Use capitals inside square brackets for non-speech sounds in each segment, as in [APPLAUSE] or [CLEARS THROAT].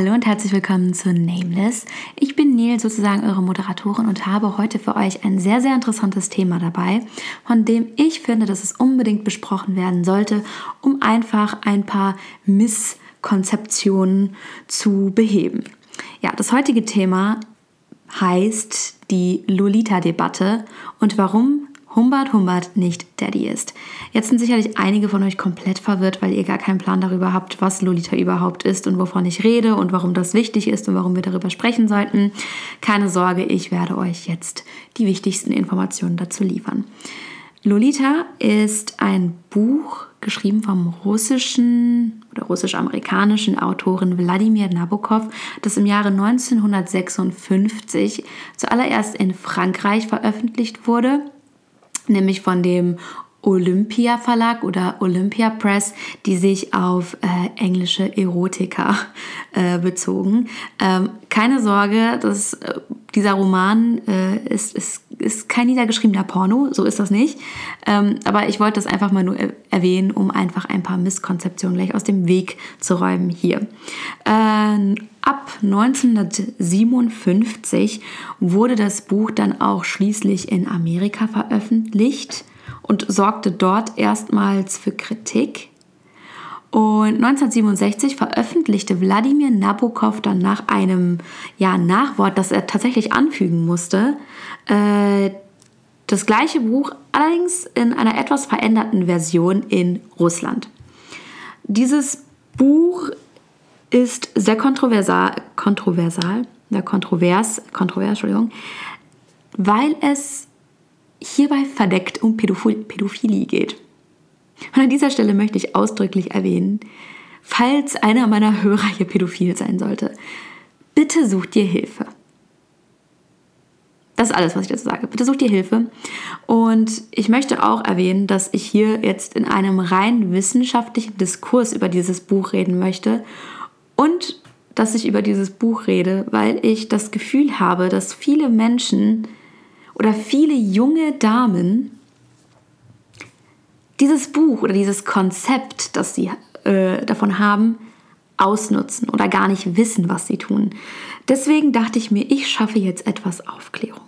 Hallo und herzlich willkommen zu Nameless. Ich bin Neil, sozusagen eure Moderatorin und habe heute für euch ein sehr, sehr interessantes Thema dabei, von dem ich finde, dass es unbedingt besprochen werden sollte, um einfach ein paar Misskonzeptionen zu beheben. Ja, das heutige Thema heißt die Lolita-Debatte und warum Humbert Humbert nicht Daddy ist. Jetzt sind sicherlich einige von euch komplett verwirrt, weil ihr gar keinen Plan darüber habt, was Lolita überhaupt ist und wovon ich rede und warum das wichtig ist und warum wir darüber sprechen sollten. Keine Sorge, ich werde euch jetzt die wichtigsten Informationen dazu liefern. Lolita ist ein Buch geschrieben vom russischen oder russisch-amerikanischen Autoren Wladimir Nabokov, das im Jahre 1956 zuallererst in Frankreich veröffentlicht wurde nämlich von dem Olympia Verlag oder Olympia Press, die sich auf äh, englische Erotika äh, bezogen. Ähm, keine Sorge, das, äh, dieser Roman äh, ist, ist, ist kein niedergeschriebener Porno, so ist das nicht. Ähm, aber ich wollte das einfach mal nur erwähnen, um einfach ein paar Misskonzeptionen gleich aus dem Weg zu räumen hier. Ähm, ab 1957 wurde das Buch dann auch schließlich in Amerika veröffentlicht und sorgte dort erstmals für Kritik. Und 1967 veröffentlichte Wladimir Nabokov dann nach einem ja, Nachwort, das er tatsächlich anfügen musste, äh, das gleiche Buch, allerdings in einer etwas veränderten Version in Russland. Dieses Buch ist sehr kontroversal, kontroversal, ja, kontrovers, kontrovers, Entschuldigung, weil es hierbei verdeckt um Pädophilie geht. Und an dieser Stelle möchte ich ausdrücklich erwähnen, falls einer meiner Hörer hier pädophil sein sollte, bitte sucht dir Hilfe. Das ist alles, was ich dazu sage. Bitte sucht dir Hilfe. Und ich möchte auch erwähnen, dass ich hier jetzt in einem rein wissenschaftlichen Diskurs über dieses Buch reden möchte und dass ich über dieses Buch rede, weil ich das Gefühl habe, dass viele Menschen oder viele junge Damen dieses Buch oder dieses Konzept, das sie äh, davon haben, ausnutzen oder gar nicht wissen, was sie tun. Deswegen dachte ich mir, ich schaffe jetzt etwas Aufklärung.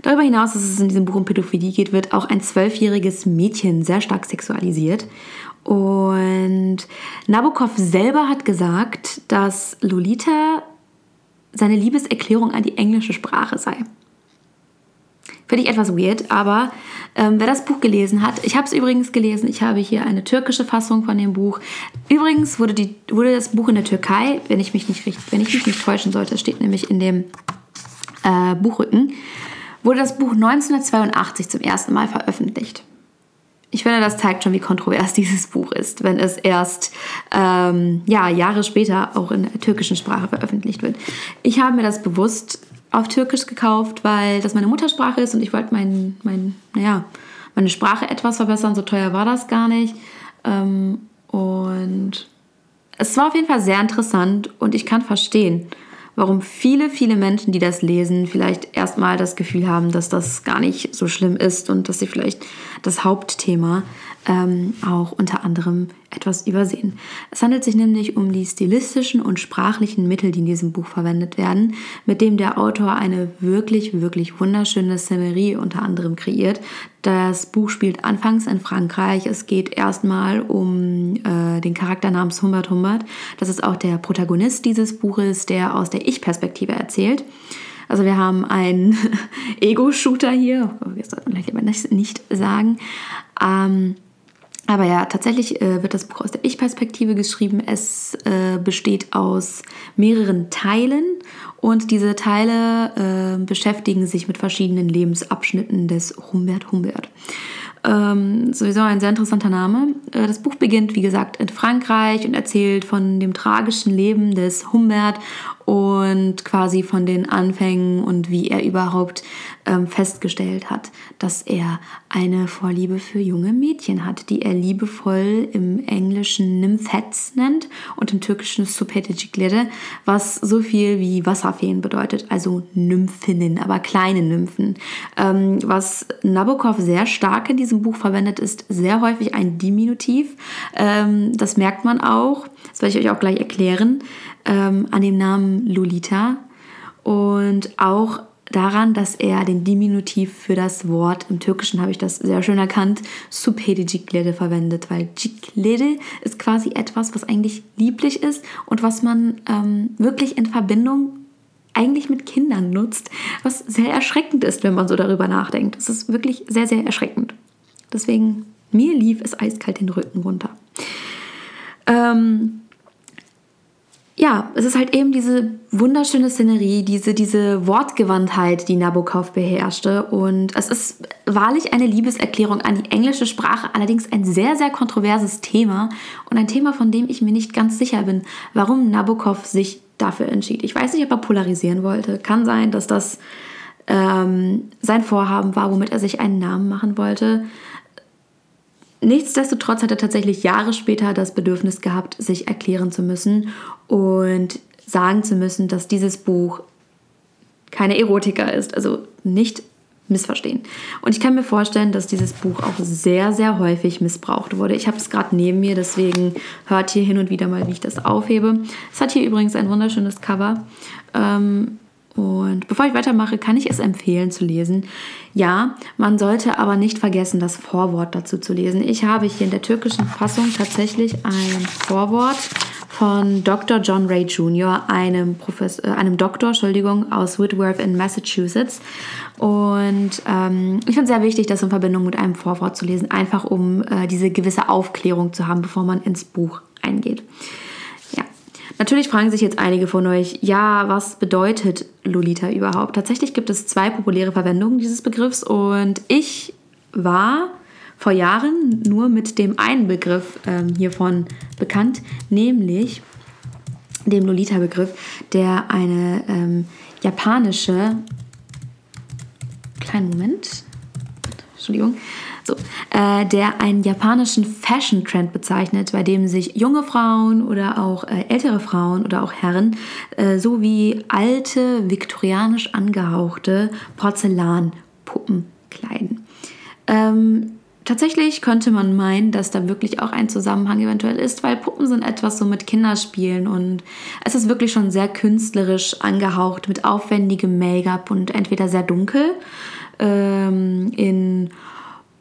Darüber hinaus, dass es in diesem Buch um Pädophilie geht, wird auch ein zwölfjähriges Mädchen sehr stark sexualisiert. Und Nabokov selber hat gesagt, dass Lolita seine Liebeserklärung an die englische Sprache sei. Finde ich etwas weird, aber ähm, wer das Buch gelesen hat, ich habe es übrigens gelesen, ich habe hier eine türkische Fassung von dem Buch. Übrigens wurde, die, wurde das Buch in der Türkei, wenn ich mich nicht, wenn ich mich nicht täuschen sollte, steht nämlich in dem äh, Buchrücken, wurde das Buch 1982 zum ersten Mal veröffentlicht. Ich finde, das zeigt schon, wie kontrovers [LAUGHS] dieses Buch ist, wenn es erst ähm, ja, Jahre später auch in der türkischen Sprache veröffentlicht wird. Ich habe mir das bewusst auf Türkisch gekauft, weil das meine Muttersprache ist und ich wollte mein, mein, naja, meine Sprache etwas verbessern. So teuer war das gar nicht. Ähm, und es war auf jeden Fall sehr interessant und ich kann verstehen, warum viele, viele Menschen, die das lesen, vielleicht erstmal das Gefühl haben, dass das gar nicht so schlimm ist und dass sie vielleicht das Hauptthema ähm, auch unter anderem etwas übersehen. Es handelt sich nämlich um die stilistischen und sprachlichen Mittel, die in diesem Buch verwendet werden, mit dem der Autor eine wirklich, wirklich wunderschöne Szenerie unter anderem kreiert. Das Buch spielt anfangs in Frankreich. Es geht erstmal um äh, den Charakter namens Humbert Humbert. Das ist auch der Protagonist dieses Buches, der aus der Ich-Perspektive erzählt. Also wir haben einen [LAUGHS] Ego-Shooter hier, das sollte man vielleicht nicht sagen. Ähm, aber ja, tatsächlich äh, wird das Buch aus der Ich-Perspektive geschrieben. Es äh, besteht aus mehreren Teilen und diese Teile äh, beschäftigen sich mit verschiedenen Lebensabschnitten des Humbert Humbert. Ähm, sowieso ein sehr interessanter Name. Äh, das Buch beginnt, wie gesagt, in Frankreich und erzählt von dem tragischen Leben des Humbert und quasi von den Anfängen und wie er überhaupt ähm, festgestellt hat, dass er eine Vorliebe für junge Mädchen hat, die er liebevoll im Englischen Nymphets nennt und im Türkischen Supeteciklere, was so viel wie Wasserfeen bedeutet, also Nymphinnen, aber kleine Nymphen. Ähm, was Nabokov sehr stark in diesem Buch verwendet, ist sehr häufig ein Diminutiv. Ähm, das merkt man auch, das werde ich euch auch gleich erklären, ähm, an dem Namen Lolita und auch daran, dass er den Diminutiv für das Wort, im Türkischen habe ich das sehr schön erkannt, Supedi Ciklede verwendet, weil Ciklede ist quasi etwas, was eigentlich lieblich ist und was man ähm, wirklich in Verbindung eigentlich mit Kindern nutzt, was sehr erschreckend ist, wenn man so darüber nachdenkt. Es ist wirklich sehr, sehr erschreckend. Deswegen, mir lief es eiskalt den Rücken runter. Ähm, ja, es ist halt eben diese wunderschöne Szenerie, diese, diese Wortgewandtheit, die Nabokov beherrschte. Und es ist wahrlich eine Liebeserklärung an die englische Sprache, allerdings ein sehr, sehr kontroverses Thema und ein Thema, von dem ich mir nicht ganz sicher bin, warum Nabokov sich dafür entschied. Ich weiß nicht, ob er polarisieren wollte. Kann sein, dass das ähm, sein Vorhaben war, womit er sich einen Namen machen wollte. Nichtsdestotrotz hat er tatsächlich Jahre später das Bedürfnis gehabt, sich erklären zu müssen und sagen zu müssen, dass dieses Buch keine Erotika ist, also nicht missverstehen. Und ich kann mir vorstellen, dass dieses Buch auch sehr, sehr häufig missbraucht wurde. Ich habe es gerade neben mir, deswegen hört hier hin und wieder mal, wie ich das aufhebe. Es hat hier übrigens ein wunderschönes Cover. Ähm, und bevor ich weitermache, kann ich es empfehlen zu lesen. Ja, man sollte aber nicht vergessen, das Vorwort dazu zu lesen. Ich habe hier in der türkischen Fassung tatsächlich ein Vorwort von Dr. John Ray Jr., einem, Professor, äh, einem Doktor Entschuldigung, aus Whitworth in Massachusetts. Und ähm, ich finde es sehr wichtig, das in Verbindung mit einem Vorwort zu lesen, einfach um äh, diese gewisse Aufklärung zu haben, bevor man ins Buch eingeht. Natürlich fragen sich jetzt einige von euch, ja, was bedeutet Lolita überhaupt? Tatsächlich gibt es zwei populäre Verwendungen dieses Begriffs und ich war vor Jahren nur mit dem einen Begriff ähm, hiervon bekannt, nämlich dem Lolita-Begriff, der eine ähm, japanische, kleinen Moment, Entschuldigung, so, äh, der einen japanischen Fashion-Trend bezeichnet, bei dem sich junge Frauen oder auch äh, ältere Frauen oder auch Herren äh, sowie alte, viktorianisch angehauchte Porzellanpuppen kleiden. Ähm, Tatsächlich könnte man meinen, dass da wirklich auch ein Zusammenhang eventuell ist, weil Puppen sind etwas so mit Kinderspielen und es ist wirklich schon sehr künstlerisch angehaucht mit aufwendigem Make-up und entweder sehr dunkel ähm, in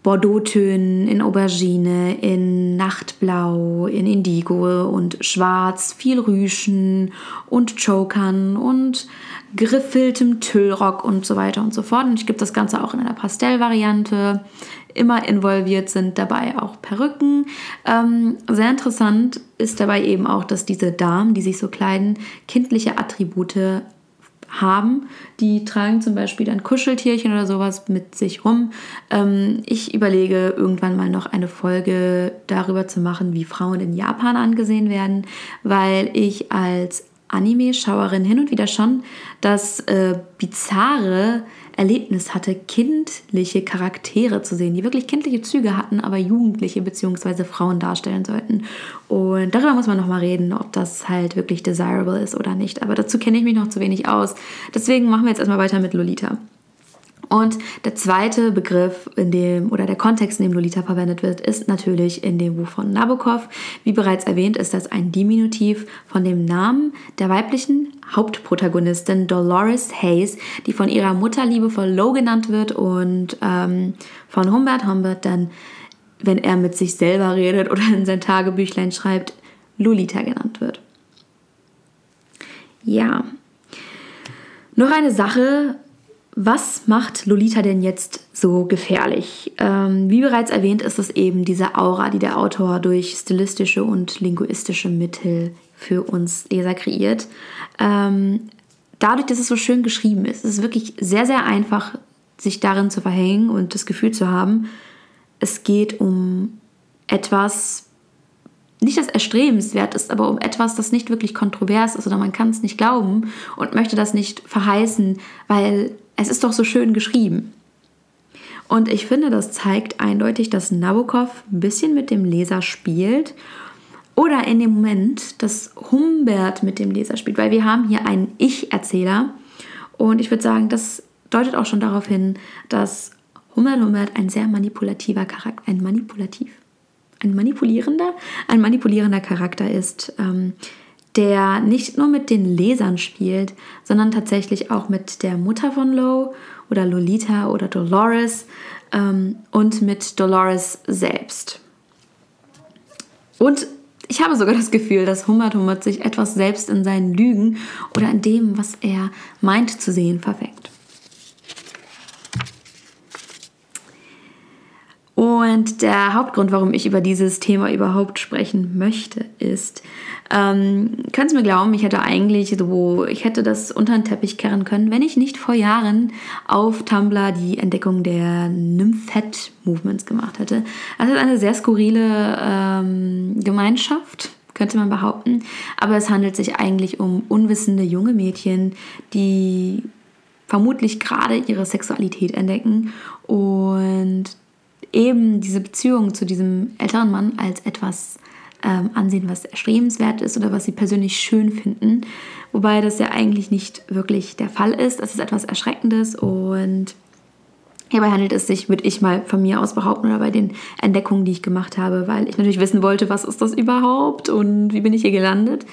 Bordeaux-Tönen, in Aubergine, in Nachtblau, in Indigo und Schwarz, viel Rüschen und Chokern und geriffeltem Tüllrock und so weiter und so fort. Und ich gebe das Ganze auch in einer Pastellvariante. Immer involviert sind dabei auch Perücken. Ähm, sehr interessant ist dabei eben auch, dass diese Damen, die sich so kleiden, kindliche Attribute haben. Die tragen zum Beispiel dann Kuscheltierchen oder sowas mit sich rum. Ähm, ich überlege irgendwann mal noch eine Folge darüber zu machen, wie Frauen in Japan angesehen werden, weil ich als Anime-Schauerin hin und wieder schon das äh, bizarre Erlebnis hatte, kindliche Charaktere zu sehen, die wirklich kindliche Züge hatten, aber Jugendliche bzw. Frauen darstellen sollten. Und darüber muss man nochmal reden, ob das halt wirklich desirable ist oder nicht. Aber dazu kenne ich mich noch zu wenig aus. Deswegen machen wir jetzt erstmal weiter mit Lolita. Und der zweite Begriff, in dem oder der Kontext, in dem Lolita verwendet wird, ist natürlich in dem Buch von Nabokov. Wie bereits erwähnt, ist das ein Diminutiv von dem Namen der weiblichen Hauptprotagonistin Dolores Hayes, die von ihrer Mutter liebevoll Lo genannt wird und ähm, von Humbert Humbert dann, wenn er mit sich selber redet oder in sein Tagebüchlein schreibt, Lolita genannt wird. Ja. Noch eine Sache, was macht Lolita denn jetzt so gefährlich? Ähm, wie bereits erwähnt, ist es eben diese Aura, die der Autor durch stilistische und linguistische Mittel für uns Leser kreiert. Ähm, dadurch, dass es so schön geschrieben ist, ist es wirklich sehr, sehr einfach, sich darin zu verhängen und das Gefühl zu haben, es geht um etwas, nicht das erstrebenswert ist, aber um etwas, das nicht wirklich kontrovers ist oder man kann es nicht glauben und möchte das nicht verheißen, weil es ist doch so schön geschrieben. Und ich finde, das zeigt eindeutig, dass Nabokov ein bisschen mit dem Leser spielt oder in dem Moment, dass Humbert mit dem Leser spielt, weil wir haben hier einen Ich-Erzähler und ich würde sagen, das deutet auch schon darauf hin, dass Humbert Humbert ein sehr manipulativer Charakter, ein manipulativ, ein manipulierender, ein manipulierender Charakter ist, ähm, der nicht nur mit den Lesern spielt, sondern tatsächlich auch mit der Mutter von Lowe oder Lolita oder Dolores ähm, und mit Dolores selbst. Und ich habe sogar das Gefühl, dass Humbert Humbert sich etwas selbst in seinen Lügen oder in dem, was er meint zu sehen, verfängt. Und der Hauptgrund, warum ich über dieses Thema überhaupt sprechen möchte, ist, ähm, Sie mir glauben, ich hätte eigentlich so, ich hätte das unter den Teppich kehren können, wenn ich nicht vor Jahren auf Tumblr die Entdeckung der Nymphet Movements gemacht hätte. Das ist eine sehr skurrile ähm, Gemeinschaft, könnte man behaupten. Aber es handelt sich eigentlich um unwissende junge Mädchen, die vermutlich gerade ihre Sexualität entdecken und eben diese Beziehung zu diesem älteren Mann als etwas ähm, ansehen, was erstrebenswert ist oder was sie persönlich schön finden. Wobei das ja eigentlich nicht wirklich der Fall ist. Es ist etwas Erschreckendes und Hierbei handelt es sich, würde ich mal von mir aus behaupten oder bei den Entdeckungen, die ich gemacht habe, weil ich natürlich wissen wollte, was ist das überhaupt und wie bin ich hier gelandet.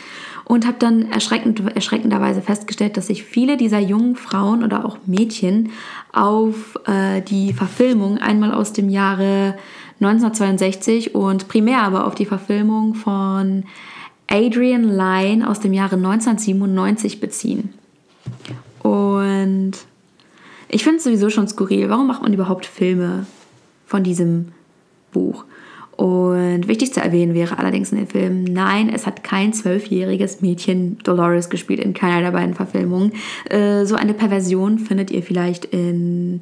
Und habe dann erschreckend, erschreckenderweise festgestellt, dass sich viele dieser jungen Frauen oder auch Mädchen auf äh, die Verfilmung einmal aus dem Jahre 1962 und primär aber auf die Verfilmung von Adrian Lyne aus dem Jahre 1997 beziehen. Und ich finde es sowieso schon skurril. Warum macht man überhaupt Filme von diesem Buch? Und wichtig zu erwähnen wäre allerdings in dem Film, nein, es hat kein zwölfjähriges Mädchen Dolores gespielt in keiner der beiden Verfilmungen. Äh, so eine Perversion findet ihr vielleicht in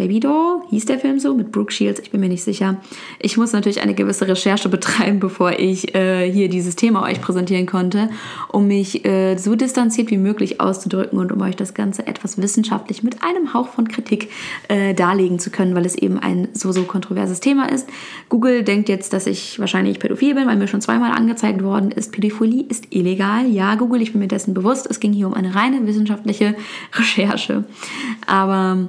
Baby Doll, hieß der Film so, mit Brooke Shields, ich bin mir nicht sicher. Ich muss natürlich eine gewisse Recherche betreiben, bevor ich äh, hier dieses Thema euch präsentieren konnte, um mich äh, so distanziert wie möglich auszudrücken und um euch das Ganze etwas wissenschaftlich mit einem Hauch von Kritik äh, darlegen zu können, weil es eben ein so, so kontroverses Thema ist. Google denkt jetzt, dass ich wahrscheinlich pädophil bin, weil mir schon zweimal angezeigt worden ist, Pädophilie ist illegal. Ja, Google, ich bin mir dessen bewusst. Es ging hier um eine reine wissenschaftliche [LAUGHS] Recherche. Aber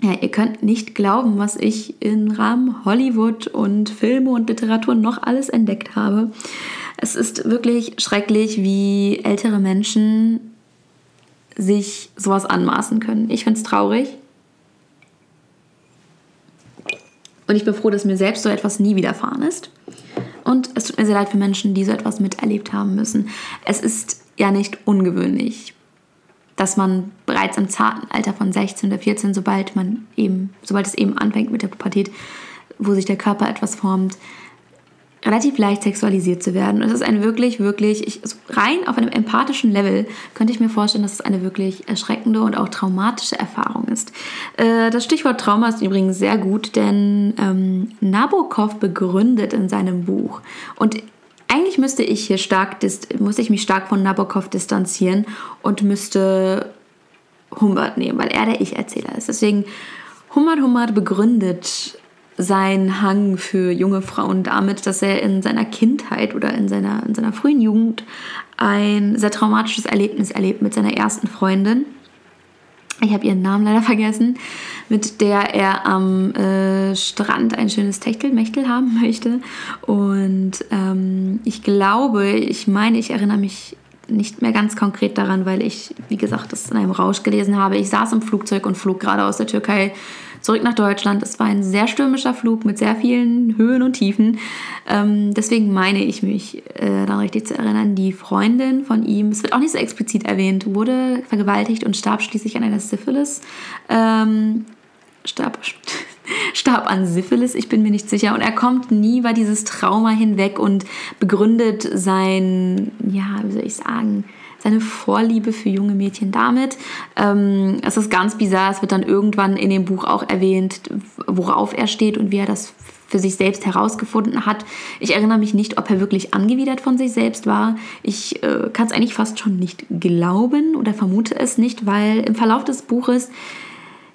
ja, ihr könnt nicht glauben, was ich im Rahmen Hollywood und Filme und Literatur noch alles entdeckt habe. Es ist wirklich schrecklich, wie ältere Menschen sich sowas anmaßen können. Ich finde es traurig. Und ich bin froh, dass mir selbst so etwas nie widerfahren ist. Und es tut mir sehr leid für Menschen, die so etwas miterlebt haben müssen. Es ist ja nicht ungewöhnlich dass man bereits im zarten Alter von 16 oder 14, sobald man eben, sobald es eben anfängt mit der Pubertät, wo sich der Körper etwas formt, relativ leicht sexualisiert zu werden. Und es ist ein wirklich, wirklich, ich, rein auf einem empathischen Level könnte ich mir vorstellen, dass es eine wirklich erschreckende und auch traumatische Erfahrung ist. Äh, das Stichwort Trauma ist übrigens sehr gut, denn ähm, Nabokov begründet in seinem Buch und eigentlich müsste ich hier stark, muss ich mich stark von Nabokov distanzieren und müsste Humbert nehmen, weil er der Ich-Erzähler ist. Deswegen, Humbert Humbert begründet seinen Hang für junge Frauen damit, dass er in seiner Kindheit oder in seiner, in seiner frühen Jugend ein sehr traumatisches Erlebnis erlebt mit seiner ersten Freundin ich habe ihren Namen leider vergessen, mit der er am äh, Strand ein schönes Techtelmechtel haben möchte. Und ähm, ich glaube, ich meine, ich erinnere mich nicht mehr ganz konkret daran, weil ich, wie gesagt, das in einem Rausch gelesen habe. Ich saß im Flugzeug und flog gerade aus der Türkei zurück nach Deutschland. Es war ein sehr stürmischer Flug mit sehr vielen Höhen und Tiefen. Ähm, deswegen meine ich mich äh, daran richtig zu erinnern, die Freundin von ihm, es wird auch nicht so explizit erwähnt, wurde vergewaltigt und starb schließlich an einer Syphilis. Ähm, starb, [LAUGHS] starb an Syphilis, ich bin mir nicht sicher. Und er kommt nie über dieses Trauma hinweg und begründet sein, ja, wie soll ich sagen, seine Vorliebe für junge Mädchen damit. Ähm, es ist ganz bizarr, es wird dann irgendwann in dem Buch auch erwähnt, worauf er steht und wie er das für sich selbst herausgefunden hat. Ich erinnere mich nicht, ob er wirklich angewidert von sich selbst war. Ich äh, kann es eigentlich fast schon nicht glauben oder vermute es nicht, weil im Verlauf des Buches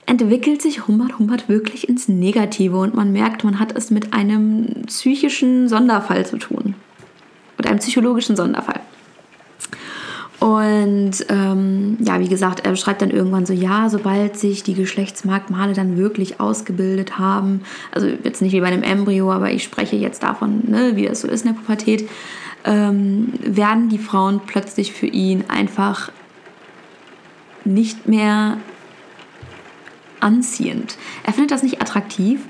entwickelt sich Humbert Humbert wirklich ins Negative und man merkt, man hat es mit einem psychischen Sonderfall zu tun. Mit einem psychologischen Sonderfall. Und ähm, ja, wie gesagt, er beschreibt dann irgendwann so, ja, sobald sich die Geschlechtsmerkmale dann wirklich ausgebildet haben, also jetzt nicht wie bei einem Embryo, aber ich spreche jetzt davon, ne, wie das so ist in der Pubertät, ähm, werden die Frauen plötzlich für ihn einfach nicht mehr anziehend. Er findet das nicht attraktiv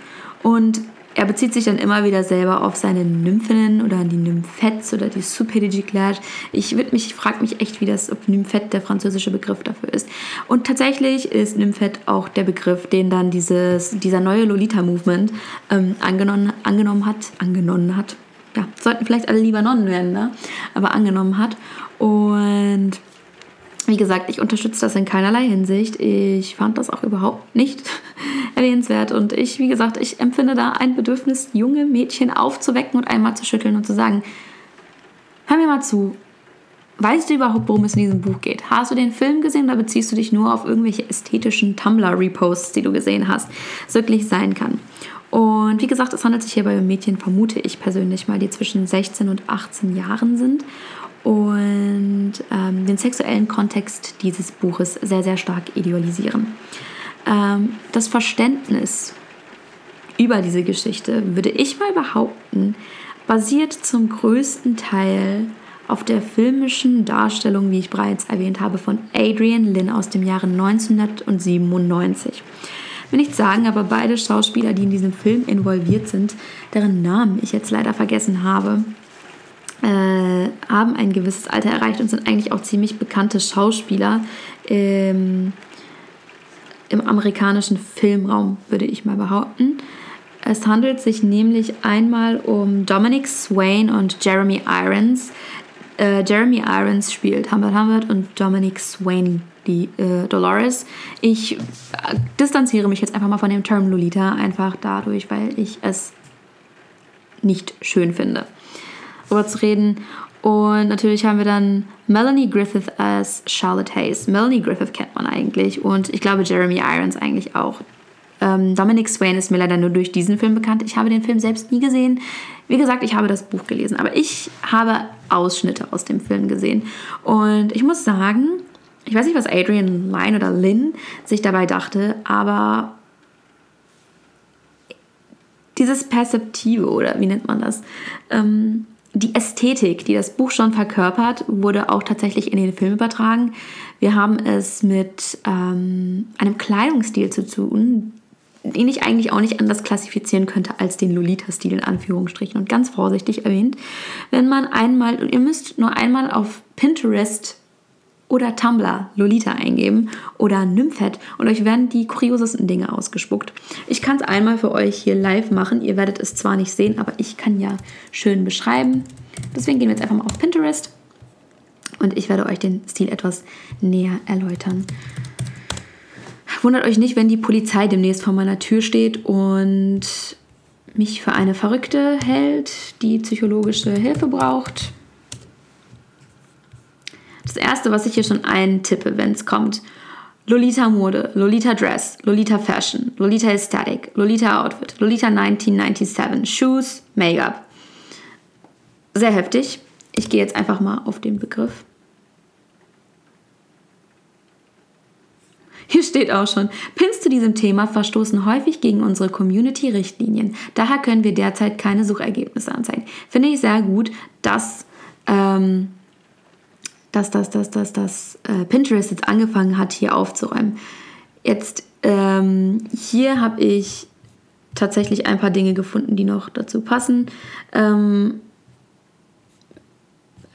und er bezieht sich dann immer wieder selber auf seine Nymphinnen oder die Nymphets oder die Superidiglat. Ich mich, frage mich echt, wie das, ob Nymphette der französische Begriff dafür ist. Und tatsächlich ist Nymphette auch der Begriff, den dann dieses, dieser neue Lolita-Movement ähm, angenommen, angenommen hat. Angenommen hat. Ja, sollten vielleicht alle lieber Nonnen werden, ne? aber angenommen hat. Und wie gesagt, ich unterstütze das in keinerlei Hinsicht. Ich fand das auch überhaupt nicht [LAUGHS] erwähnenswert. Und ich, wie gesagt, ich empfinde da ein Bedürfnis, junge Mädchen aufzuwecken und einmal zu schütteln und zu sagen, hör mir mal zu. Weißt du überhaupt, worum es in diesem Buch geht? Hast du den Film gesehen oder beziehst du dich nur auf irgendwelche ästhetischen Tumblr-Reposts, die du gesehen hast? Es wirklich sein kann. Und wie gesagt, es handelt sich hierbei um Mädchen, vermute ich persönlich mal, die zwischen 16 und 18 Jahren sind und ähm, den sexuellen Kontext dieses Buches sehr, sehr stark idealisieren. Ähm, das Verständnis über diese Geschichte, würde ich mal behaupten, basiert zum größten Teil auf der filmischen Darstellung, wie ich bereits erwähnt habe, von Adrian Lynn aus dem Jahre 1997. Ich will nicht sagen, aber beide Schauspieler, die in diesem Film involviert sind, deren Namen ich jetzt leider vergessen habe, äh, haben ein gewisses Alter erreicht und sind eigentlich auch ziemlich bekannte Schauspieler im, im amerikanischen Filmraum, würde ich mal behaupten. Es handelt sich nämlich einmal um Dominic Swain und Jeremy Irons. Äh, Jeremy Irons spielt Humbert Humbert und Dominic Swain die äh, Dolores. Ich äh, distanziere mich jetzt einfach mal von dem Term Lolita, einfach dadurch, weil ich es nicht schön finde drüber zu reden. Und natürlich haben wir dann Melanie Griffith als Charlotte Hayes. Melanie Griffith kennt man eigentlich und ich glaube Jeremy Irons eigentlich auch. Ähm, Dominic Swain ist mir leider nur durch diesen Film bekannt. Ich habe den Film selbst nie gesehen. Wie gesagt, ich habe das Buch gelesen, aber ich habe Ausschnitte aus dem Film gesehen. Und ich muss sagen, ich weiß nicht, was Adrian Lyne oder Lynn sich dabei dachte, aber dieses Perzeptive oder wie nennt man das? Ähm, die Ästhetik, die das Buch schon verkörpert, wurde auch tatsächlich in den Film übertragen. Wir haben es mit ähm, einem Kleidungsstil zu tun, den ich eigentlich auch nicht anders klassifizieren könnte als den Lolita-Stil in Anführungsstrichen und ganz vorsichtig erwähnt. Wenn man einmal, ihr müsst nur einmal auf Pinterest oder Tumblr Lolita eingeben oder Nymphet und euch werden die kuriosesten Dinge ausgespuckt. Ich kann es einmal für euch hier live machen. Ihr werdet es zwar nicht sehen, aber ich kann ja schön beschreiben. Deswegen gehen wir jetzt einfach mal auf Pinterest und ich werde euch den Stil etwas näher erläutern. Wundert euch nicht, wenn die Polizei demnächst vor meiner Tür steht und mich für eine Verrückte hält, die psychologische Hilfe braucht. Das erste, was ich hier schon eintippe, wenn es kommt, Lolita Mode, Lolita Dress, Lolita Fashion, Lolita Aesthetic, Lolita Outfit, Lolita 1997, Shoes, Make-up. Sehr heftig. Ich gehe jetzt einfach mal auf den Begriff. Hier steht auch schon, Pins zu diesem Thema verstoßen häufig gegen unsere Community-Richtlinien. Daher können wir derzeit keine Suchergebnisse anzeigen. Finde ich sehr gut, dass ähm, dass, dass, dass, dass, dass äh, Pinterest jetzt angefangen hat, hier aufzuräumen. Jetzt ähm, hier habe ich tatsächlich ein paar Dinge gefunden, die noch dazu passen. Ähm,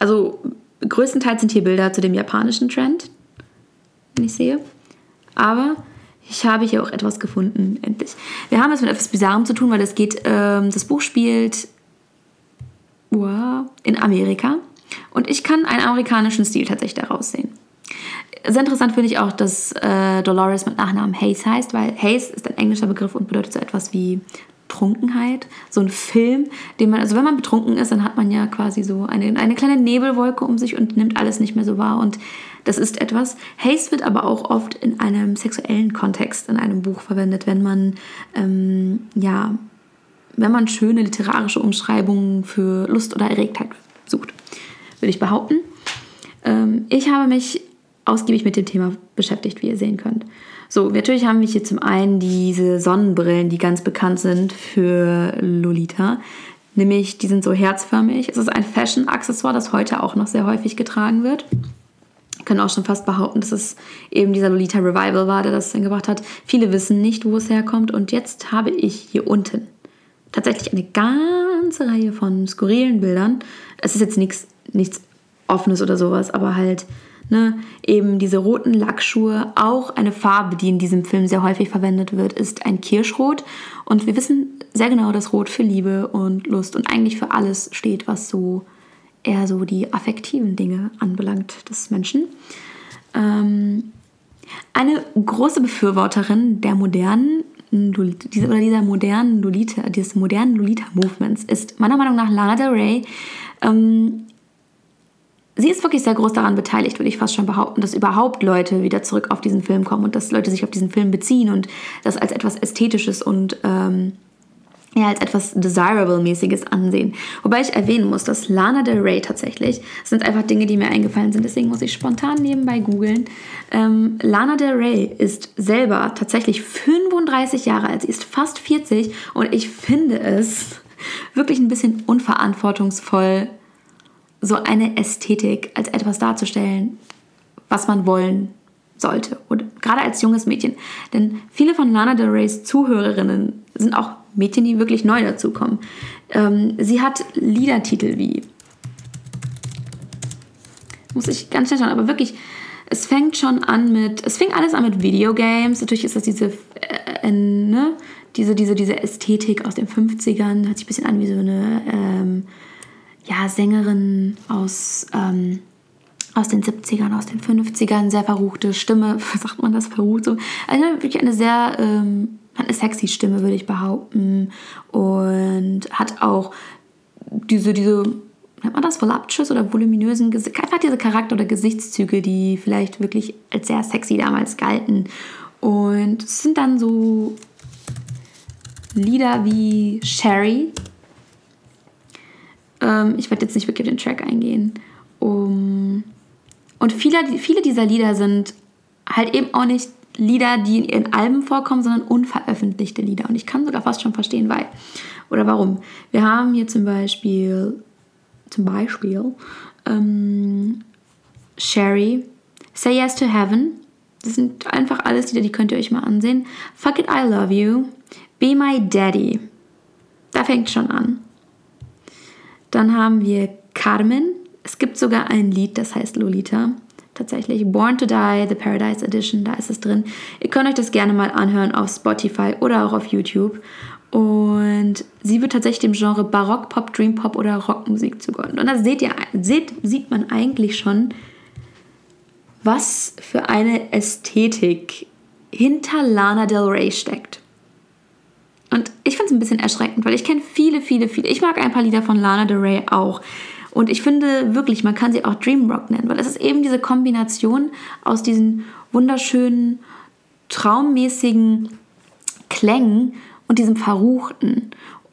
also größtenteils sind hier Bilder zu dem japanischen Trend, wenn ich sehe. Aber ich habe hier auch etwas gefunden, endlich. Wir haben es mit etwas Bizarrem zu tun, weil es geht, ähm, das Buch spielt wow, in Amerika und ich kann einen amerikanischen Stil tatsächlich daraus sehen. Sehr interessant finde ich auch, dass äh, Dolores mit Nachnamen Hayes heißt, weil Hayes ist ein englischer Begriff und bedeutet so etwas wie Trunkenheit, so ein Film, den man, also wenn man betrunken ist, dann hat man ja quasi so eine, eine kleine Nebelwolke um sich und nimmt alles nicht mehr so wahr. Und das ist etwas. Haze wird aber auch oft in einem sexuellen Kontext in einem Buch verwendet, wenn man, ähm, ja, wenn man schöne literarische Umschreibungen für Lust oder Erregtheit sucht, würde ich behaupten. Ähm, ich habe mich ausgiebig mit dem Thema beschäftigt, wie ihr sehen könnt. So, natürlich haben wir hier zum einen diese Sonnenbrillen, die ganz bekannt sind für Lolita. Nämlich, die sind so herzförmig. Es ist ein Fashion-Accessoire, das heute auch noch sehr häufig getragen wird. Wir können auch schon fast behaupten, dass es eben dieser Lolita Revival war, der das dann gebracht hat. Viele wissen nicht, wo es herkommt. Und jetzt habe ich hier unten tatsächlich eine ganze Reihe von skurrilen Bildern. Es ist jetzt nichts, nichts Offenes oder sowas, aber halt Ne, eben diese roten Lackschuhe, auch eine Farbe, die in diesem Film sehr häufig verwendet wird, ist ein Kirschrot. Und wir wissen sehr genau, dass Rot für Liebe und Lust und eigentlich für alles steht, was so eher so die affektiven Dinge anbelangt des Menschen. Ähm, eine große Befürworterin der modernen oder dieser modernen Lolita, dieses modernen Lolita-Movements ist meiner Meinung nach Lana Del Rey. Ähm, sie ist wirklich sehr groß daran beteiligt, würde ich fast schon behaupten, dass überhaupt Leute wieder zurück auf diesen Film kommen und dass Leute sich auf diesen Film beziehen und das als etwas Ästhetisches und ähm, ja, als etwas Desirable-mäßiges ansehen. Wobei ich erwähnen muss, dass Lana Del Rey tatsächlich, das sind einfach Dinge, die mir eingefallen sind, deswegen muss ich spontan nebenbei googeln. Ähm, Lana Del Rey ist selber tatsächlich 35 Jahre alt, sie ist fast 40 und ich finde es [LAUGHS] wirklich ein bisschen unverantwortungsvoll, so eine Ästhetik als etwas darzustellen, was man wollen sollte. Und gerade als junges Mädchen. Denn viele von Lana Del Reys Zuhörerinnen sind auch Mädchen, die wirklich neu dazukommen. Ähm, sie hat Liedertitel wie. Muss ich ganz schnell schauen, aber wirklich, es fängt schon an mit. Es fing alles an mit Videogames. Natürlich ist das diese. Äh, äh, ne? Diese, diese, diese Ästhetik aus den 50ern. Hört sich ein bisschen an wie so eine. Ähm, ja, Sängerin aus, ähm, aus den 70ern, aus den 50ern, sehr verruchte Stimme, [LAUGHS] sagt man das verrucht so? Also wirklich eine sehr, ähm, eine sexy Stimme, würde ich behaupten. Und hat auch diese, diese, nennt man das, voluptuous oder voluminösen, einfach diese Charakter- oder Gesichtszüge, die vielleicht wirklich als sehr sexy damals galten. Und es sind dann so Lieder wie Sherry, ähm, ich werde jetzt nicht wirklich auf den Track eingehen. Um, und viele, viele dieser Lieder sind halt eben auch nicht Lieder, die in Alben vorkommen, sondern unveröffentlichte Lieder. Und ich kann sogar fast schon verstehen, weil oder warum. Wir haben hier zum Beispiel, zum Beispiel ähm, Sherry, Say Yes to Heaven. Das sind einfach alles Lieder, die könnt ihr euch mal ansehen. Fuck It, I Love You, Be My Daddy. Da fängt schon an. Dann haben wir Carmen. Es gibt sogar ein Lied, das heißt Lolita. Tatsächlich. Born to Die, The Paradise Edition, da ist es drin. Ihr könnt euch das gerne mal anhören auf Spotify oder auch auf YouTube. Und sie wird tatsächlich dem Genre Barock, Pop, Dream Pop oder Rockmusik zugeordnet. Und da seht ihr, seht, sieht man eigentlich schon, was für eine Ästhetik hinter Lana Del Rey steckt. Und ich finde es ein bisschen erschreckend, weil ich kenne viele, viele, viele. Ich mag ein paar Lieder von Lana Del Rey auch. Und ich finde wirklich, man kann sie auch Dream Rock nennen, weil es ist eben diese Kombination aus diesen wunderschönen, traummäßigen Klängen und diesem Verruchten.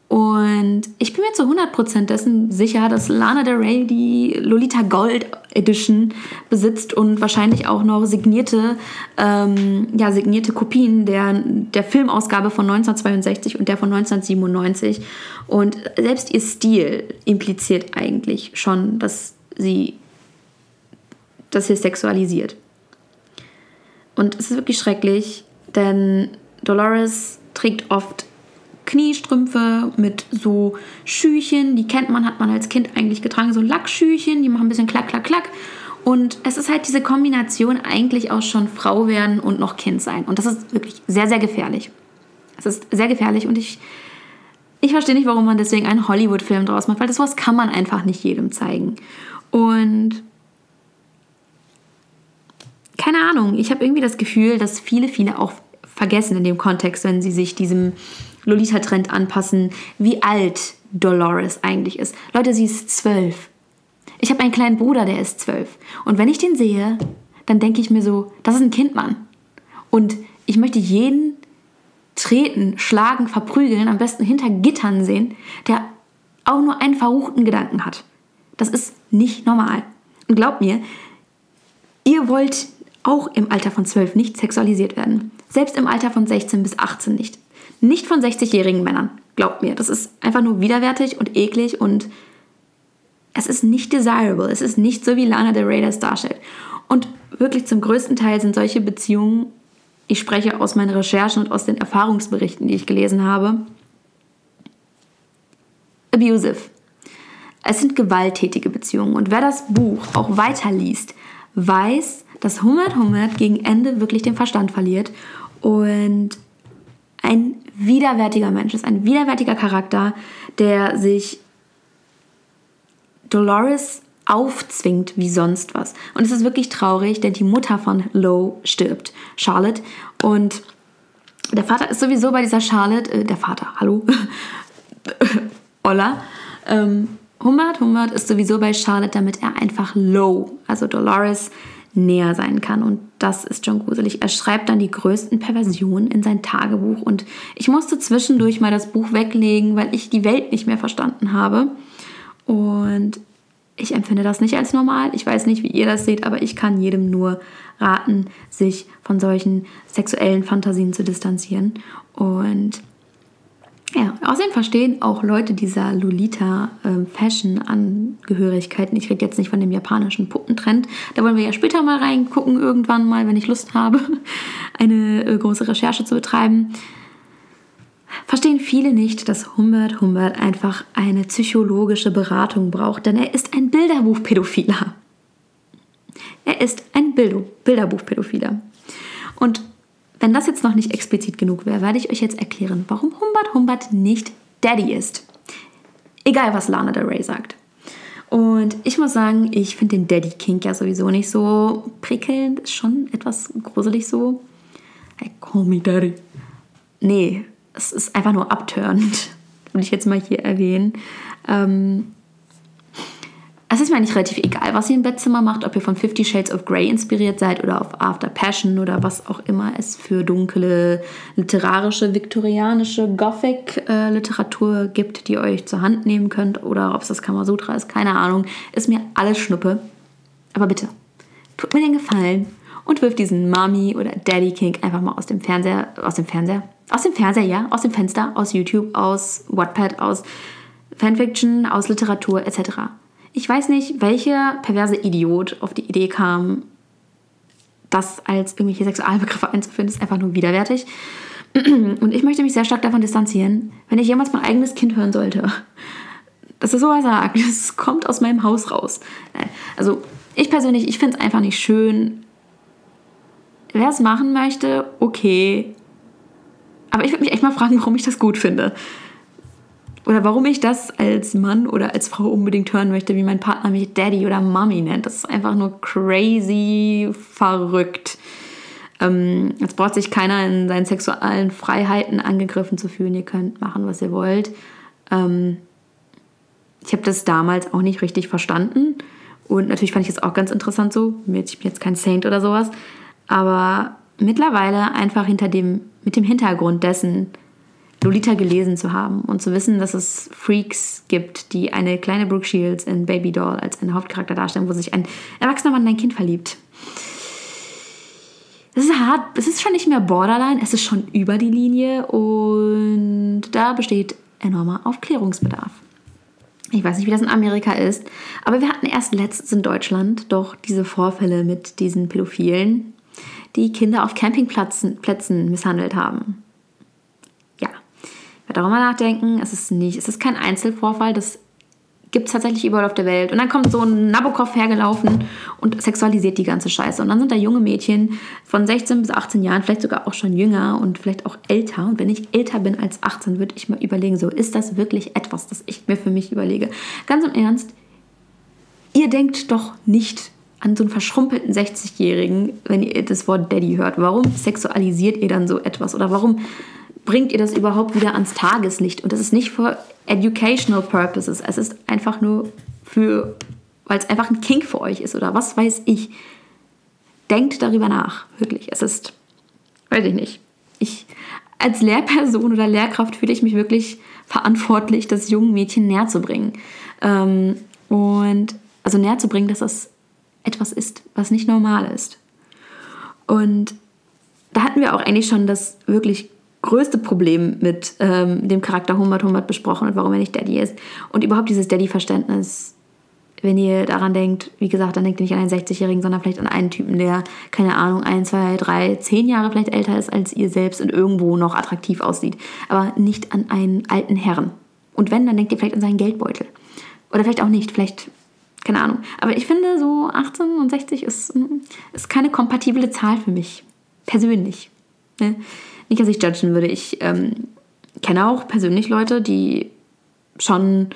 Und ich bin mir zu 100% dessen sicher, dass Lana Del Rey die Lolita Gold Edition besitzt und wahrscheinlich auch noch signierte, ähm, ja, signierte Kopien der, der Filmausgabe von 1962 und der von 1997. Und selbst ihr Stil impliziert eigentlich schon, dass sie das hier sexualisiert. Und es ist wirklich schrecklich, denn Dolores trägt oft Kniestrümpfe mit so Schüchen, die kennt man, hat man als Kind eigentlich getragen, so Lackschüchen, die machen ein bisschen klack, klack, klack. Und es ist halt diese Kombination eigentlich auch schon Frau werden und noch Kind sein. Und das ist wirklich sehr, sehr gefährlich. Es ist sehr gefährlich und ich, ich verstehe nicht, warum man deswegen einen Hollywood-Film draus macht, weil das was kann man einfach nicht jedem zeigen. Und keine Ahnung, ich habe irgendwie das Gefühl, dass viele, viele auch vergessen in dem Kontext, wenn sie sich diesem Lolita-Trend anpassen, wie alt Dolores eigentlich ist. Leute, sie ist zwölf. Ich habe einen kleinen Bruder, der ist zwölf. Und wenn ich den sehe, dann denke ich mir so, das ist ein Kind, Mann. Und ich möchte jeden treten, schlagen, verprügeln, am besten hinter Gittern sehen, der auch nur einen verruchten Gedanken hat. Das ist nicht normal. Und glaubt mir, ihr wollt auch im Alter von 12 nicht sexualisiert werden. Selbst im Alter von 16 bis 18 nicht. Nicht von 60-jährigen Männern. Glaubt mir, das ist einfach nur widerwärtig und eklig und es ist nicht desirable. Es ist nicht so, wie Lana Del Rey das darstellt. Und wirklich zum größten Teil sind solche Beziehungen, ich spreche aus meinen Recherchen und aus den Erfahrungsberichten, die ich gelesen habe, abusive. Es sind gewalttätige Beziehungen. Und wer das Buch auch weiterliest, weiß, dass Hummert Hummert gegen Ende wirklich den Verstand verliert und ein widerwärtiger Mensch ist, ein widerwärtiger Charakter, der sich Dolores aufzwingt wie sonst was. Und es ist wirklich traurig, denn die Mutter von Lo stirbt, Charlotte. Und der Vater ist sowieso bei dieser Charlotte, äh, der Vater, hallo, [LAUGHS] Olla. Ähm, Humbert, Humbert ist sowieso bei Charlotte, damit er einfach Lo, also Dolores, näher sein kann. Und das ist schon gruselig. Er schreibt dann die größten Perversionen in sein Tagebuch. Und ich musste zwischendurch mal das Buch weglegen, weil ich die Welt nicht mehr verstanden habe. Und ich empfinde das nicht als normal. Ich weiß nicht, wie ihr das seht, aber ich kann jedem nur raten, sich von solchen sexuellen Fantasien zu distanzieren. Und ja, außerdem verstehen auch Leute dieser Lolita-Fashion-Angehörigkeiten. ich rede jetzt nicht von dem japanischen Puppentrend. Da wollen wir ja später mal reingucken, irgendwann mal, wenn ich Lust habe, [LAUGHS] eine äh, große Recherche zu betreiben verstehen viele nicht, dass Humbert Humbert einfach eine psychologische Beratung braucht, denn er ist ein Bilderbuchpädophiler. Er ist ein Bilderbuchpädophiler. Und wenn das jetzt noch nicht explizit genug wäre, werde ich euch jetzt erklären, warum Humbert Humbert nicht Daddy ist. Egal, was Lana Del Rey sagt. Und ich muss sagen, ich finde den Daddy Kink ja sowieso nicht so prickelnd. Ist schon etwas gruselig so. Hey, call me Daddy. Nee, es ist einfach nur abtörend, [LAUGHS] würde ich jetzt mal hier erwähnen. Ähm, ist mir eigentlich relativ egal, was ihr im Bettzimmer macht, ob ihr von Fifty Shades of Grey inspiriert seid oder auf After Passion oder was auch immer es für dunkle, literarische, viktorianische Gothic-Literatur äh, gibt, die ihr euch zur Hand nehmen könnt oder ob es das Kamasutra ist, keine Ahnung. Ist mir alles Schnuppe. Aber bitte, tut mir den Gefallen und wirft diesen Mommy oder Daddy King einfach mal aus dem Fernseher, aus dem Fernseher, aus dem Fernseher, ja, aus dem Fenster, aus YouTube, aus Wattpad, aus Fanfiction, aus Literatur etc. Ich weiß nicht, welcher perverse Idiot auf die Idee kam, das als irgendwelche Sexualbegriffe einzuführen, ist einfach nur widerwärtig. [CLEARS THROAT] Und ich möchte mich sehr stark davon distanzieren, wenn ich jemals mein eigenes Kind hören sollte, dass er sowas sagt. Das kommt aus meinem Haus raus. Also ich persönlich, ich finde es einfach nicht schön. Wer es machen möchte, okay. Aber ich würde mich echt mal fragen, warum ich das gut finde. Oder warum ich das als Mann oder als Frau unbedingt hören möchte, wie mein Partner mich Daddy oder Mommy nennt. Das ist einfach nur crazy verrückt. Ähm, jetzt braucht sich keiner in seinen sexuellen Freiheiten angegriffen zu fühlen. Ihr könnt machen, was ihr wollt. Ähm, ich habe das damals auch nicht richtig verstanden. Und natürlich fand ich es auch ganz interessant so. Ich bin jetzt kein Saint oder sowas. Aber mittlerweile einfach hinter dem, mit dem Hintergrund dessen, Lolita gelesen zu haben und zu wissen, dass es Freaks gibt, die eine kleine Brooke Shields in Baby Doll als einen Hauptcharakter darstellen, wo sich ein erwachsener Mann in ein Kind verliebt. Es ist hart, es ist schon nicht mehr Borderline, es ist schon über die Linie und da besteht enormer Aufklärungsbedarf. Ich weiß nicht, wie das in Amerika ist, aber wir hatten erst letztens in Deutschland doch diese Vorfälle mit diesen Pädophilen, die Kinder auf Campingplätzen Plätzen misshandelt haben. Darüber nachdenken. Es ist nicht, es ist kein Einzelvorfall, das gibt es tatsächlich überall auf der Welt. Und dann kommt so ein Nabokov hergelaufen und sexualisiert die ganze Scheiße. Und dann sind da junge Mädchen von 16 bis 18 Jahren, vielleicht sogar auch schon jünger und vielleicht auch älter. Und wenn ich älter bin als 18, würde ich mal überlegen, so ist das wirklich etwas, das ich mir für mich überlege. Ganz im Ernst, ihr denkt doch nicht an so einen verschrumpelten 60-Jährigen, wenn ihr das Wort Daddy hört? Warum sexualisiert ihr dann so etwas? Oder warum bringt ihr das überhaupt wieder ans Tageslicht. Und das ist nicht für educational purposes. Es ist einfach nur für, weil es einfach ein Kink für euch ist oder was weiß ich. Denkt darüber nach, wirklich. Es ist, weiß ich nicht. Ich, als Lehrperson oder Lehrkraft fühle ich mich wirklich verantwortlich, das jungen Mädchen näher zu bringen. Ähm, und also näher zu bringen, dass das etwas ist, was nicht normal ist. Und da hatten wir auch eigentlich schon das wirklich größte Problem mit ähm, dem Charakter Humbert Humbert besprochen und warum er nicht Daddy ist. Und überhaupt dieses Daddy-Verständnis, wenn ihr daran denkt, wie gesagt, dann denkt ihr nicht an einen 60-Jährigen, sondern vielleicht an einen Typen, der, keine Ahnung, ein, zwei, drei, zehn Jahre vielleicht älter ist als ihr selbst und irgendwo noch attraktiv aussieht. Aber nicht an einen alten Herrn. Und wenn, dann denkt ihr vielleicht an seinen Geldbeutel. Oder vielleicht auch nicht, vielleicht, keine Ahnung. Aber ich finde, so 18 und 60 ist, ist keine kompatible Zahl für mich. Persönlich. Ne? Nicht, dass ich judgen würde. Ich ähm, kenne auch persönlich Leute, die schon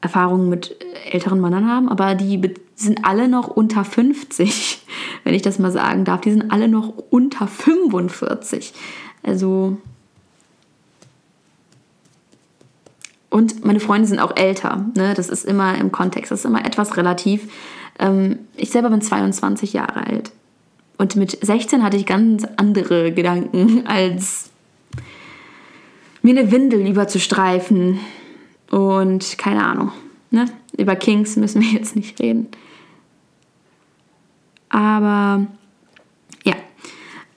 Erfahrungen mit älteren Männern haben, aber die sind alle noch unter 50, [LAUGHS] wenn ich das mal sagen darf. Die sind alle noch unter 45. Also. Und meine Freunde sind auch älter. Ne? Das ist immer im Kontext, das ist immer etwas relativ. Ähm, ich selber bin 22 Jahre alt. Und mit 16 hatte ich ganz andere Gedanken, als mir eine Windel überzustreifen. Und keine Ahnung. Ne? Über Kings müssen wir jetzt nicht reden. Aber ja.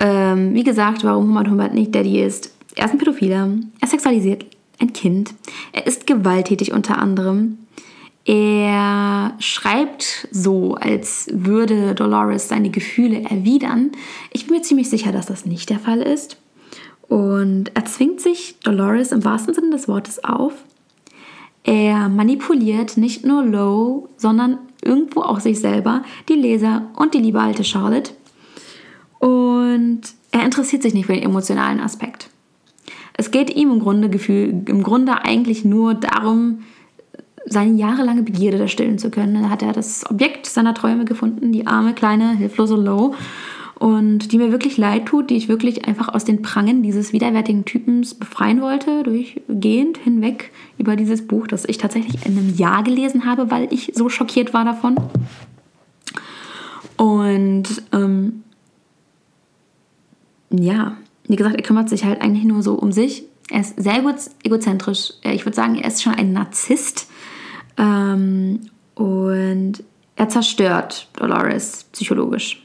Ähm, wie gesagt, warum Humbert Humbert nicht Daddy ist. Er ist ein Pädophiler. Er sexualisiert ein Kind. Er ist gewalttätig unter anderem. Er schreibt so, als würde Dolores seine Gefühle erwidern. Ich bin mir ziemlich sicher, dass das nicht der Fall ist. Und er zwingt sich Dolores im wahrsten Sinne des Wortes auf. Er manipuliert nicht nur Low, sondern irgendwo auch sich selber, die Leser und die liebe alte Charlotte. Und er interessiert sich nicht für den emotionalen Aspekt. Es geht ihm im Grunde, Gefühl, im Grunde eigentlich nur darum, seine jahrelange Begierde da stillen zu können. Dann hat er das Objekt seiner Träume gefunden, die arme, kleine, hilflose Low. Und die mir wirklich leid tut, die ich wirklich einfach aus den Prangen dieses widerwärtigen Typens befreien wollte, durchgehend hinweg über dieses Buch, das ich tatsächlich in einem Jahr gelesen habe, weil ich so schockiert war davon. Und ähm, ja, wie gesagt, er kümmert sich halt eigentlich nur so um sich. Er ist sehr egozentrisch. Ich würde sagen, er ist schon ein Narzisst. Ähm, und er zerstört Dolores psychologisch.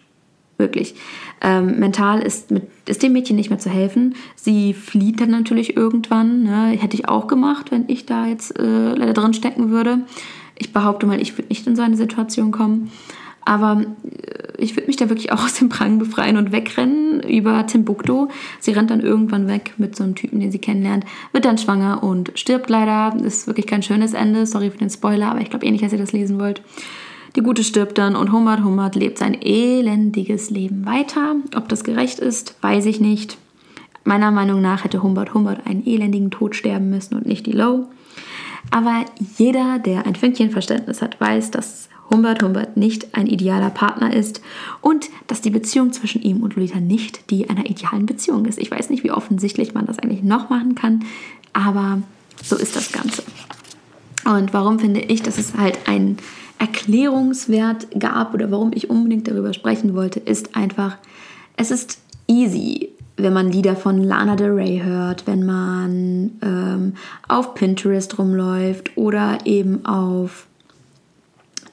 Wirklich. Ähm, mental ist, mit, ist dem Mädchen nicht mehr zu helfen. Sie flieht dann natürlich irgendwann. Ne? Hätte ich auch gemacht, wenn ich da jetzt äh, leider drin stecken würde. Ich behaupte mal, ich würde nicht in so eine Situation kommen. Aber äh, ich würde mich da wirklich auch aus dem Prang befreien und wegrennen über Timbuktu. Sie rennt dann irgendwann weg mit so einem Typen, den sie kennenlernt, wird dann schwanger und stirbt leider. Ist wirklich kein schönes Ende. Sorry für den Spoiler, aber ich glaube eh nicht, dass ihr das lesen wollt. Die Gute stirbt dann und Humbert Humbert lebt sein elendiges Leben weiter. Ob das gerecht ist, weiß ich nicht. Meiner Meinung nach hätte Humbert Humbert einen elendigen Tod sterben müssen und nicht die Low. Aber jeder, der ein Fünkchen Verständnis hat, weiß, dass Humbert Humbert nicht ein idealer Partner ist und dass die Beziehung zwischen ihm und Lolita nicht die einer idealen Beziehung ist. Ich weiß nicht, wie offensichtlich man das eigentlich noch machen kann, aber so ist das Ganze. Und warum finde ich, dass es halt einen Erklärungswert gab oder warum ich unbedingt darüber sprechen wollte, ist einfach, es ist easy, wenn man Lieder von Lana Del Rey hört, wenn man ähm, auf Pinterest rumläuft oder eben auf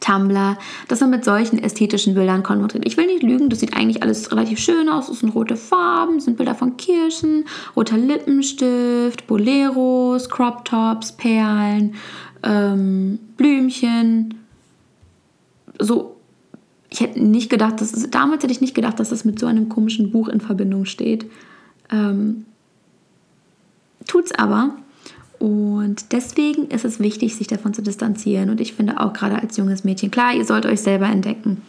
Tumblr, dass man mit solchen ästhetischen Bildern konfrontiert. Ich will nicht lügen, das sieht eigentlich alles relativ schön aus. Es sind rote Farben, sind Bilder von Kirschen, roter Lippenstift, Boleros, Crop Tops, Perlen, ähm, Blümchen. So, ich hätte nicht gedacht, dass es, damals hätte ich nicht gedacht, dass das mit so einem komischen Buch in Verbindung steht. Ähm, tut's aber. Und deswegen ist es wichtig, sich davon zu distanzieren. Und ich finde auch gerade als junges Mädchen, klar, ihr sollt euch selber entdecken.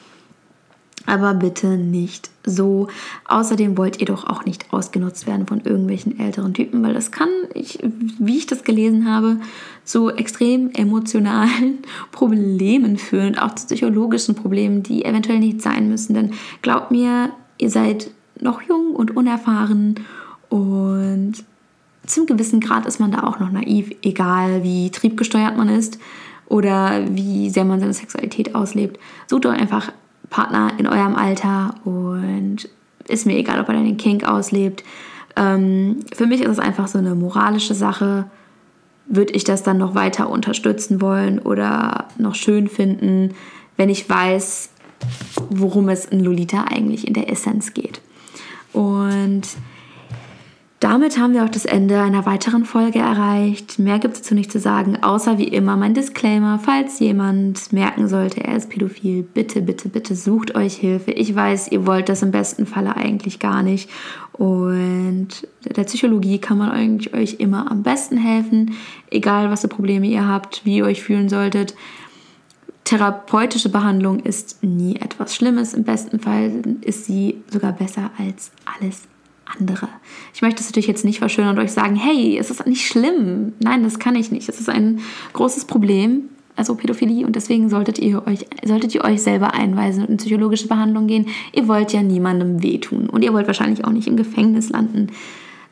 Aber bitte nicht so. Außerdem wollt ihr doch auch nicht ausgenutzt werden von irgendwelchen älteren Typen, weil das kann, ich, wie ich das gelesen habe, zu extrem emotionalen [LAUGHS] Problemen führen und auch zu psychologischen Problemen, die eventuell nicht sein müssen. Denn glaubt mir, ihr seid noch jung und unerfahren und zum gewissen Grad ist man da auch noch naiv, egal wie triebgesteuert man ist oder wie sehr man seine Sexualität auslebt. Sucht euch einfach Partner in eurem Alter und ist mir egal, ob er den Kink auslebt. Ähm, für mich ist es einfach so eine moralische Sache. Würde ich das dann noch weiter unterstützen wollen oder noch schön finden, wenn ich weiß, worum es in Lolita eigentlich in der Essenz geht. Und damit haben wir auch das Ende einer weiteren Folge erreicht. Mehr gibt es dazu nicht zu sagen, außer wie immer mein Disclaimer. Falls jemand merken sollte, er ist pädophil, bitte, bitte, bitte sucht euch Hilfe. Ich weiß, ihr wollt das im besten Falle eigentlich gar nicht. Und der Psychologie kann man eigentlich euch immer am besten helfen, egal was für Probleme ihr habt, wie ihr euch fühlen solltet. Therapeutische Behandlung ist nie etwas Schlimmes. Im besten Fall ist sie sogar besser als alles andere. Ich möchte das natürlich jetzt nicht verschönern und euch sagen, hey, es ist nicht schlimm. Nein, das kann ich nicht. Es ist ein großes Problem, also Pädophilie, und deswegen solltet ihr euch, solltet ihr euch selber einweisen und in psychologische Behandlung gehen. Ihr wollt ja niemandem wehtun und ihr wollt wahrscheinlich auch nicht im Gefängnis landen.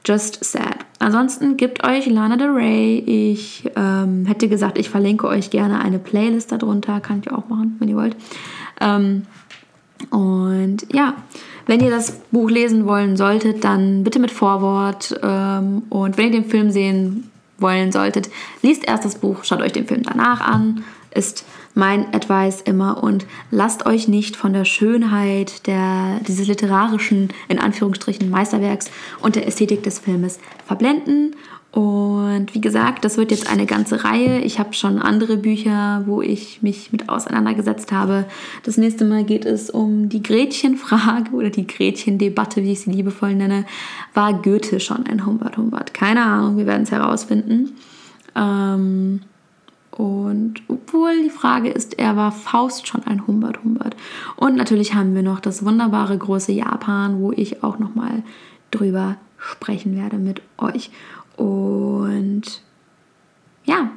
Just sad. Ansonsten gibt euch Lana Del Rey. Ich ähm, hätte gesagt, ich verlinke euch gerne eine Playlist darunter. Kann ich auch machen, wenn ihr wollt. Ähm, und ja, wenn ihr das Buch lesen wollen solltet, dann bitte mit Vorwort. Ähm, und wenn ihr den Film sehen wollen solltet, liest erst das Buch, schaut euch den Film danach an. Ist mein Advice immer und lasst euch nicht von der Schönheit der, dieses literarischen, in Anführungsstrichen, Meisterwerks und der Ästhetik des Filmes verblenden und wie gesagt, das wird jetzt eine ganze Reihe. Ich habe schon andere Bücher, wo ich mich mit auseinandergesetzt habe. Das nächste Mal geht es um die Gretchenfrage oder die Gretchendebatte, wie ich sie liebevoll nenne. War Goethe schon ein Humbert Humbert? Keine Ahnung, wir werden es herausfinden. Ähm, und obwohl die Frage ist, er war Faust schon ein Humbert Humbert. Und natürlich haben wir noch das wunderbare große Japan, wo ich auch nochmal drüber sprechen werde mit euch. Und ja,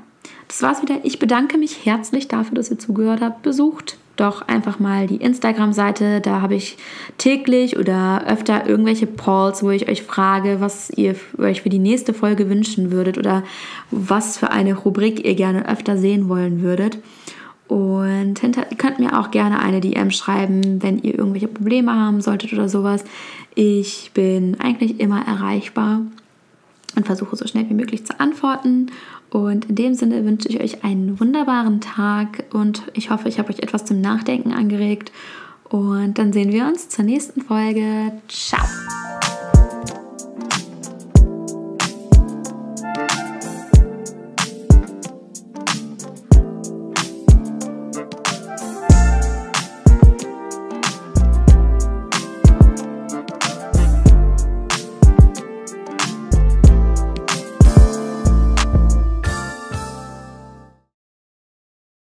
das war's wieder. Ich bedanke mich herzlich dafür, dass ihr zugehört habt. Besucht doch einfach mal die Instagram-Seite. Da habe ich täglich oder öfter irgendwelche Polls, wo ich euch frage, was ihr euch für die nächste Folge wünschen würdet oder was für eine Rubrik ihr gerne öfter sehen wollen würdet. Und hinter, ihr könnt mir auch gerne eine DM schreiben, wenn ihr irgendwelche Probleme haben solltet oder sowas. Ich bin eigentlich immer erreichbar und versuche so schnell wie möglich zu antworten. Und in dem Sinne wünsche ich euch einen wunderbaren Tag und ich hoffe, ich habe euch etwas zum Nachdenken angeregt. Und dann sehen wir uns zur nächsten Folge. Ciao!